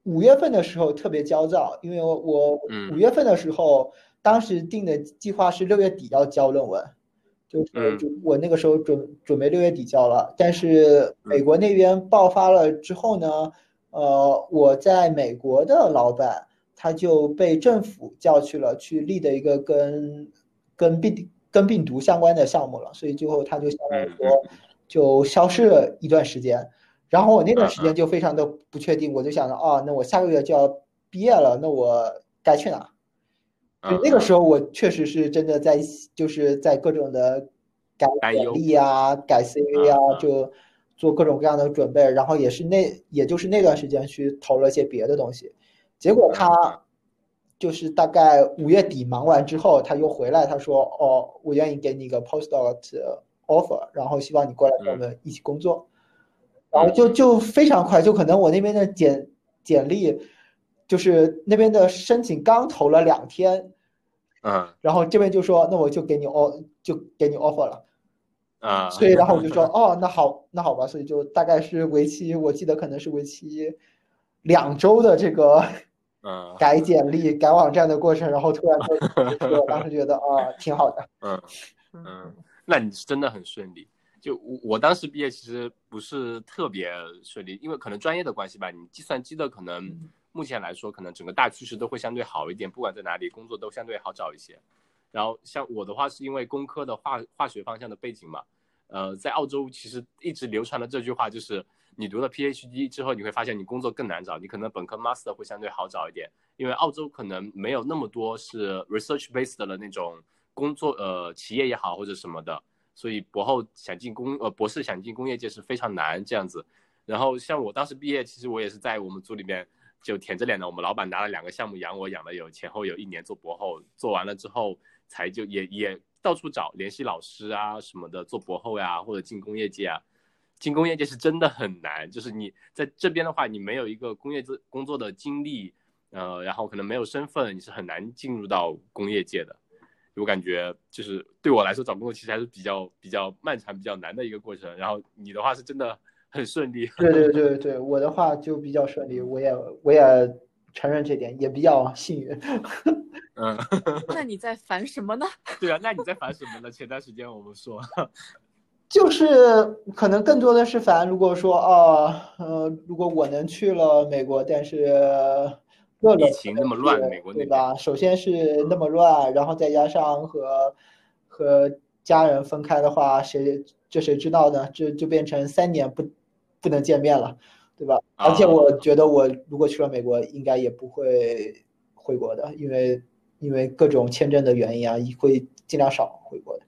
S3: 五月份的时候特别焦躁，因为我五月份的时候，当时定的计划是六月底要交论文，就是就我那个时候准准备六月底交了，但是美国那边爆发了之后呢，呃，我在美国的老板他就被政府叫去了，去立的一个跟跟病跟病毒相关的项目了，所以最后他就相当于说就消失了一段时间。然后我那段时间就非常的不确定，我就想着啊，那我下个月就要毕业了，那我该去哪？就那个时候我确实是真的在，就是在各种的改简历啊、改 CV 啊，就做各种各样的准备。然后也是那，也就是那段时间去投了些别的东西。结果他就是大概五月底忙完之后，他又回来，他说：“哦，我愿意给你一个 postdoc offer，然后希望你过来跟我们一起工作。”然后就就非常快，就可能我那边的简简历，就是那边的申请刚投了两天，
S1: 嗯，
S3: 然后这边就说那我就给你 off 就给你 offer 了，
S1: 啊，
S3: 所以然后我就说 哦那好那好吧，所以就大概是为期我记得可能是为期两周的这个
S1: 嗯，
S3: 改简历、改网站的过程，然后突然就，我当时觉得啊，挺好的。
S1: 嗯嗯，那你是真的很顺利。就我我当时毕业其实不是特别顺利，因为可能专业的关系吧。你计算机的可能目前来说，可能整个大趋势都会相对好一点，不管在哪里工作都相对好找一些。然后像我的话，是因为工科的化化学方向的背景嘛，呃，在澳洲其实一直流传的这句话就是，你读了 PhD 之后，你会发现你工作更难找，你可能本科 Master 会相对好找一点，因为澳洲可能没有那么多是 research based 的那种工作，呃，企业也好或者什么的。所以博后想进工呃博士想进工业界是非常难这样子，然后像我当时毕业，其实我也是在我们组里面就舔着脸的，我们老板拿了两个项目养我，养了有前后有一年做博后，做完了之后才就也也到处找联系老师啊什么的做博后呀或者进工业界啊，进工业界是真的很难，就是你在这边的话，你没有一个工业工工作的经历，呃，然后可能没有身份，你是很难进入到工业界的。我感觉就是对我来说找工作其实还是比较比较漫长、比较难的一个过程。然后你的话是真的很顺利。
S3: 对对对对，我的话就比较顺利，我也我也承认这点，也比较幸运。
S1: 嗯，
S2: 那你在烦什么呢？
S1: 对啊，那你在烦什么呢？前段时间我们说，
S3: 就是可能更多的是烦，如果说啊，呃，如果我能去了美国，但是。
S1: 疫情那么乱，美国
S3: 对吧？首先是那么乱，然后再加上和和家人分开的话，谁这谁知道呢？这就变成三年不不能见面了，对吧？而且我觉得我如果去了美国，应该也不会回国的，因为因为各种签证的原因啊，会尽量少回国的。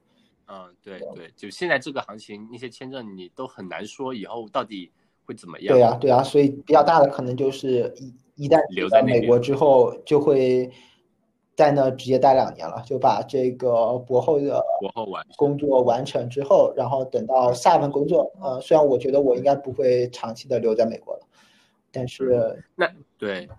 S1: 嗯，对对，就现在这个行情，那些签证你都很难说以后到底会怎么样。
S3: 对呀对呀，所以比较大的可能就是一。一旦
S1: 留在
S3: 美国之后，就会在那直接待两年了，就把这个博后的
S1: 博后完
S3: 工作完成之后，然后等到下一份工作。呃，虽然我觉得我应该不会长期的留在美国了，但是
S1: 那对，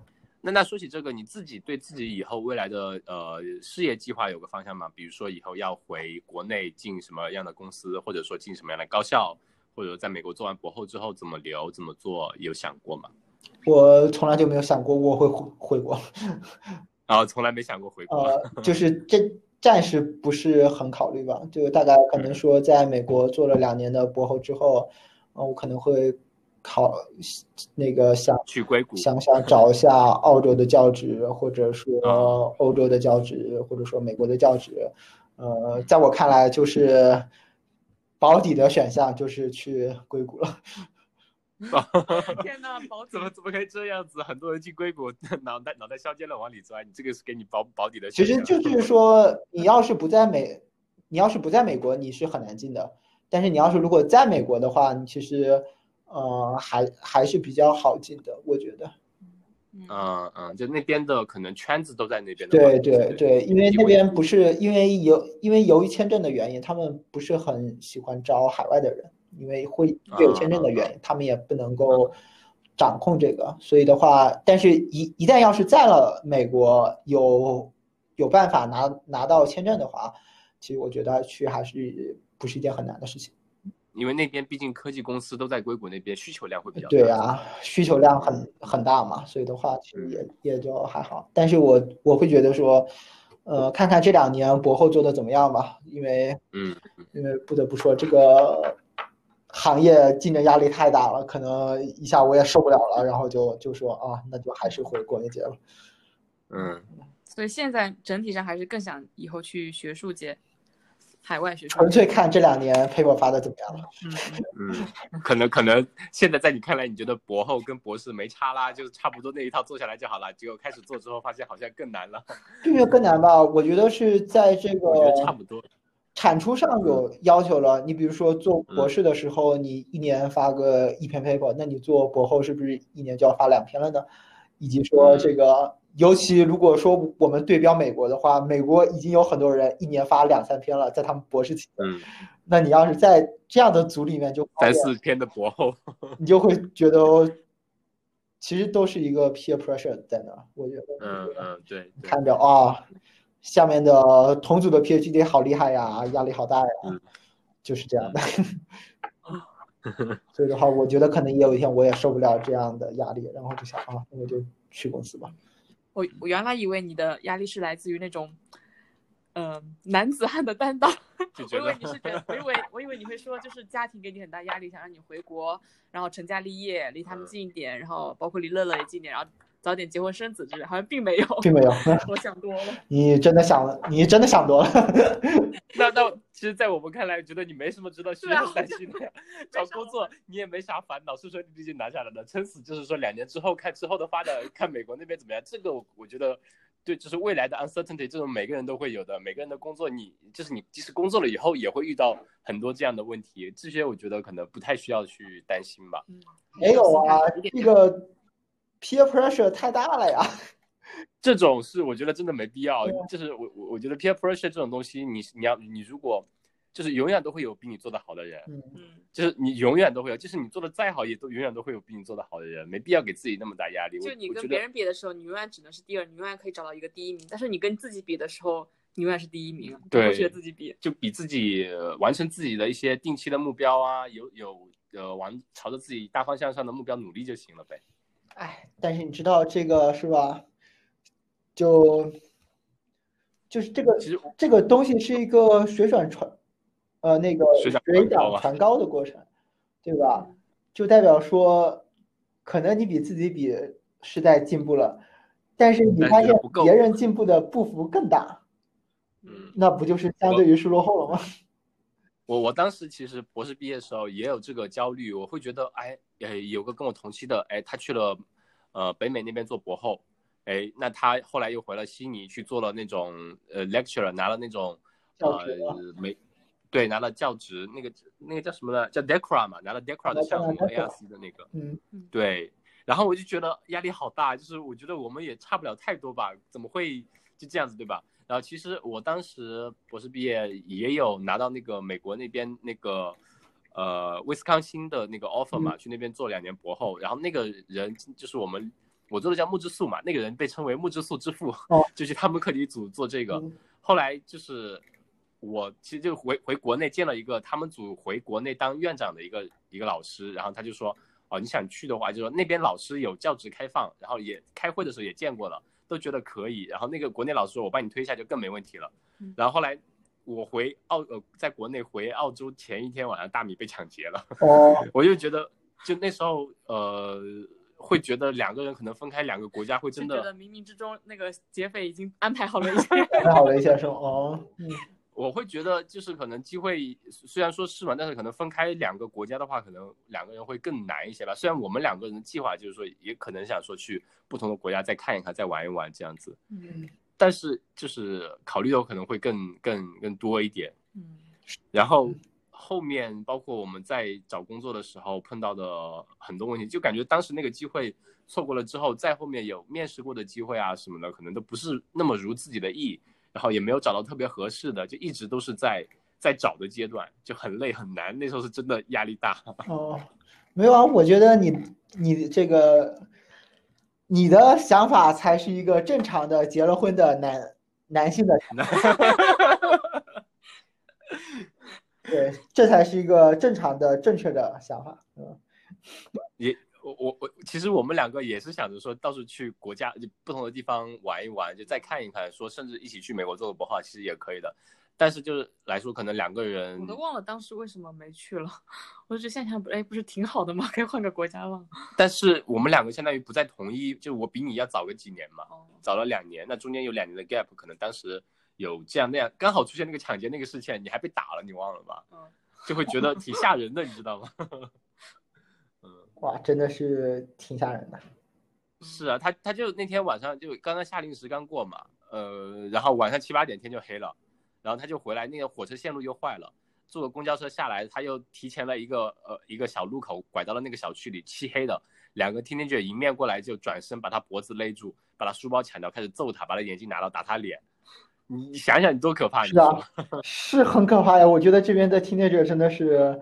S1: 那那说起这个，你自己对自己以后未来的呃事业计划有个方向吗？比如说以后要回国内进什么样的公司，或者说进什么样的高校，或者在美国做完博后之后怎么留怎么做，有想过吗？
S3: 我从来就没有想过我会回回国，
S1: 啊，从来没想过回国，
S3: 呃，就是这暂时不是很考虑吧，就大概可能说在美国做了两年的博后之后，呃，我可能会考那个想
S1: 去硅谷，
S3: 想想找一下澳洲的教职，或者说欧洲的教职，或者说美国的教职，呃，在我看来就是保底的选项就是去硅谷了。
S2: 天哪，保
S1: 怎么怎么可以这样子？很多人进硅谷，脑袋脑袋削尖了往里钻。你这个是给你保保底的。
S3: 其实就是说，你要是不在美，你要是不在美国，你是很难进的。但是你要是如果在美国的话，你其实呃还还是比较好进的，我觉得。
S1: 嗯嗯，就那边的可能圈子都在那边。
S3: 对对对，因为那边不是因为由因为由于签证的原因，他们不是很喜欢招海外的人。因为会会有签证的原因，他们也不能够掌控这个，所以的话，但是一一旦要是在了美国有有办法拿拿到签证的话，其实我觉得去还是不是一件很难的事情。
S1: 因为那边毕竟科技公司都在硅谷那边，需求量会比较
S3: 大。对啊，需求量很很大嘛，所以的话其实也也就还好。但是我我会觉得说，呃，看看这两年博后做的怎么样吧，因为
S1: 嗯，
S3: 因为不得不说这个。行业竞争压力太大了，可能一下我也受不了了，然后就就说啊，那就还是回国内界了。
S1: 嗯，
S2: 所以现在整体上还是更想以后去学术界，海外学术。
S3: 纯粹看这两年 paper 发的怎么样了。
S1: 嗯嗯，可能可能现在在你看来，你觉得博后跟博士没差啦，就是差不多那一套做下来就好了。结果开始做之后，发现好像更难了。
S3: 并没有更难吧？我觉得是在这个，
S1: 我觉得差不多。
S3: 产出上有要求了，你比如说做博士的时候，你一年发个一篇 paper，那你做博后是不是一年就要发两篇了呢？以及说这个，尤其如果说我们对标美国的话，美国已经有很多人一年发两三篇了，在他们博士期，
S1: 嗯，
S3: 那你要是在这样的组里面就
S1: 三四篇的博后，
S3: 你就会觉得其实都是一个 peer pressure 在那，我觉得，
S1: 嗯嗯对，
S3: 看着啊。下面的同组的 PhD 好厉害呀，压力好大呀，就是这样的。所以的话，我觉得可能也有一天我也受不了这样的压力，然后就想啊，那我就去公司吧。
S2: 我我原来以为你的压力是来自于那种，嗯，男子汉的担当。我以为你是觉得，我以为我以为你会说，就是家庭给你很大压力，想让你回国，然后成家立业，离他们近一点，然后包括离乐乐也近一点，然后早点结婚生子之类，好像并没有，
S3: 并没有。
S2: 我想多了。
S3: 你真的想，你真的想多了。
S1: 那那其实，在我们看来，觉得你没什么值得需要担心的呀。找工作你也没啥烦恼，顺顺利利就拿下来了。撑死就是说两年之后看之后的发展，看美国那边怎么样。这个我我觉得。对，就是未来的 uncertainty，这种每个人都会有的。每个人的工作，你就是你，即使工作了以后，也会遇到很多这样的问题。这些我觉得可能不太需要去担心吧。
S3: 没有啊，这个 peer pressure 太大了呀。
S1: 这种是我觉得真的没必要。就是我我我觉得 peer pressure 这种东西，你你要你如果。就是永远都会有比你做的好的人，
S2: 嗯嗯，
S1: 就是你永远都会有，就是你做的再好，也都永远都会有比你做的好的人，没必要给自己那么大压力。
S2: 就你跟别人比的时候，你永远只能是第二，你永远可以找到一个第一名。但是你跟自己比的时候，你永远是第一名。
S1: 对，
S2: 学自己比，
S1: 就比自己完成自己的一些定期的目标啊，有有呃往朝着自己大方向上的目标努力就行了呗。
S3: 哎，但是你知道这个是吧？就就是这个，这个东西是一个水涨船。呃，那个水涨船高的过程，对吧？就代表说，可能你比自己比是在进步了，但是你发现别人进步的步幅更大，
S1: 嗯，
S3: 那不就是相对于是落后了吗？
S1: 我我当时其实博士毕业的时候也有这个焦虑，我会觉得，哎，呃，有个跟我同期的，哎，他去了呃北美那边做博后，哎，那他后来又回了悉尼去做了那种呃 lecturer，拿了那种呃没。对，拿了教职，那个那个叫什么呢？叫 Decra 嘛，拿了 Decra 的项目，ARC 的那个。
S3: 嗯，
S1: 对。然后我就觉得压力好大，就是我觉得我们也差不了太多吧，怎么会就这样子，对吧？然后其实我当时博士毕业也有拿到那个美国那边那个呃威斯康星的那个 offer 嘛，去那边做两年博后。然后那个人就是我们我做的叫木质素嘛，那个人被称为木质素之父，就是他们课题组做这个。后来就是。我其实就回回国内见了一个他们组回国内当院长的一个一个老师，然后他就说，哦，你想去的话，就说那边老师有教职开放，然后也开会的时候也见过了，都觉得可以。然后那个国内老师说，我帮你推一下就更没问题了。然后后来我回澳呃，在国内回澳洲前一天晚上，大米被抢劫了。哦，我就觉得，就那时候呃，会觉得两个人可能分开两个国家会真的，
S2: 觉得冥冥之中那个劫匪已经安排好了一些，
S3: 安排好了一些是吗？哦，嗯。
S1: 我会觉得，就是可能机会虽然说是嘛，但是可能分开两个国家的话，可能两个人会更难一些吧。虽然我们两个人的计划就是说，也可能想说去不同的国家再看一看，再玩一玩这样子。
S2: 嗯。
S1: 但是就是考虑的可能会更更更多一点。
S2: 嗯。
S1: 然后后面包括我们在找工作的时候碰到的很多问题，就感觉当时那个机会错过了之后，在后面有面试过的机会啊什么的，可能都不是那么如自己的意。然后也没有找到特别合适的，就一直都是在在找的阶段，就很累很难。那时候是真的压力大。
S3: 哦，没有啊，我觉得你你这个你的想法才是一个正常的结了婚的男男性的。对，这才是一个正常的正确的想法。嗯，
S1: 也。我我我，其实我们两个也是想着说，到处去国家就不同的地方玩一玩，就再看一看，说甚至一起去美国做个博号，其实也可以的。但是就是来说，可能两个人，
S2: 我都忘了当时为什么没去了。我就觉得现在想，哎，不是挺好的吗？可以换个国家了。
S1: 但是我们两个相当于不在同一，就我比你要早个几年嘛，早了两年，那中间有两年的 gap，可能当时有这样那样，刚好出现那个抢劫那个事件，你还被打了，你忘了吧？
S2: 嗯，
S1: 就会觉得挺吓人的，你知道吗？
S3: 哇，真的是挺吓人的。
S1: 是啊，他他就那天晚上就刚刚下令时刚过嘛，呃，然后晚上七八点天就黑了，然后他就回来，那个火车线路又坏了，坐个公交车下来，他又提前了一个呃一个小路口拐到了那个小区里，漆黑的，两个天天卷迎面过来就转身把他脖子勒住，把他书包抢掉，开始揍他，把他眼镜拿到打他脸，你想想你多可怕！
S3: 是啊，是很可怕呀，我觉得这边的 teenager 真的是，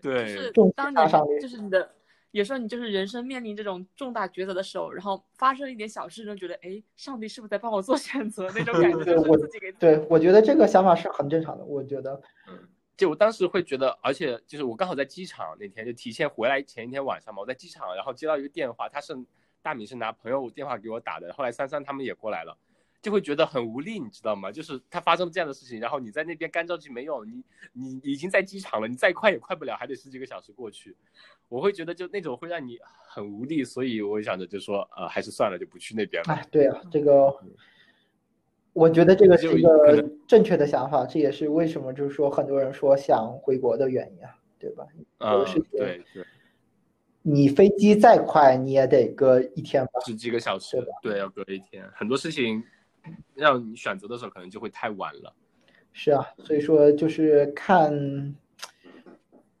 S1: 对，
S2: 重大伤就是你的。有时候你就是人生面临这种重大抉择的时候，然后发生一点小事，就觉得哎，上帝是不是在帮我做选择 那种感觉？
S3: 对，我
S2: 自己给
S3: 对，我觉得这个想法是很正常的。我觉得，
S1: 嗯，就我当时会觉得，而且就是我刚好在机场那天就提前回来前一天晚上嘛，我在机场，然后接到一个电话，他是大米是拿朋友电话给我打的，后来三三他们也过来了。就会觉得很无力，你知道吗？就是他发生了这样的事情，然后你在那边干着急没用，你你已经在机场了，你再快也快不了，还得十几个小时过去。我会觉得就那种会让你很无力，所以我想着就说，呃，还是算了，就不去那边了。
S3: 哎，对啊，这个，我觉得这个是一个正确的想法，这也是为什么就是说很多人说想回国的原因啊，对吧？
S1: 啊，对对。
S3: 你飞机再快，你也得隔一天吧？
S1: 十几个小时，对，要隔一天，很多事情。让你选择的时候，可能就会太晚了。
S3: 是啊，所以说就是看，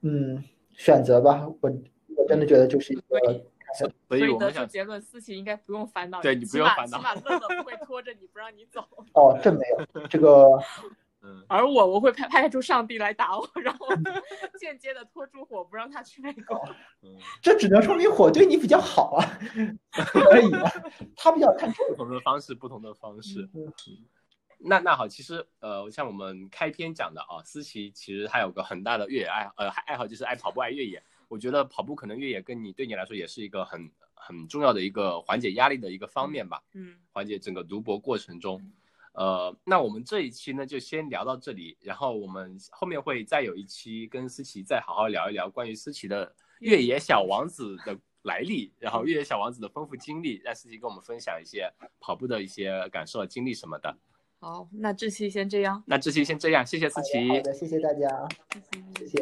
S3: 嗯，选择吧。我我真的觉得就是一个。
S1: 所以得
S2: 出结论，思琪应该不用烦恼。
S1: 对你不用烦恼，
S2: 起码乐乐不会拖着你不让你走。
S3: 哦，这没有这个。
S2: 而我，我会派派出上帝来打我，然后 间接的拖住火，不让他去美国。
S3: 这只能说明火对你比较好啊，可以啊，他比较看重。
S1: 不同的方式，不同的方式。那那好，其实呃，像我们开篇讲的啊，思琪其实还有个很大的越野爱呃爱好，就是爱跑步爱越野。我觉得跑步可能越野跟你对你来说也是一个很很重要的一个缓解压力的一个方面吧。
S2: 嗯，
S1: 缓解整个读博过程中。呃，那我们这一期呢就先聊到这里，然后我们后面会再有一期跟思琪再好好聊一聊关于思琪的越野小王子的来历，然后越野小王子的丰富经历，让思琪跟我们分享一些跑步的一些感受、经历什么的。
S2: 好，那这期先这样。
S1: 那这期先这样，谢谢思琪。
S3: 好的，谢谢大家，谢谢。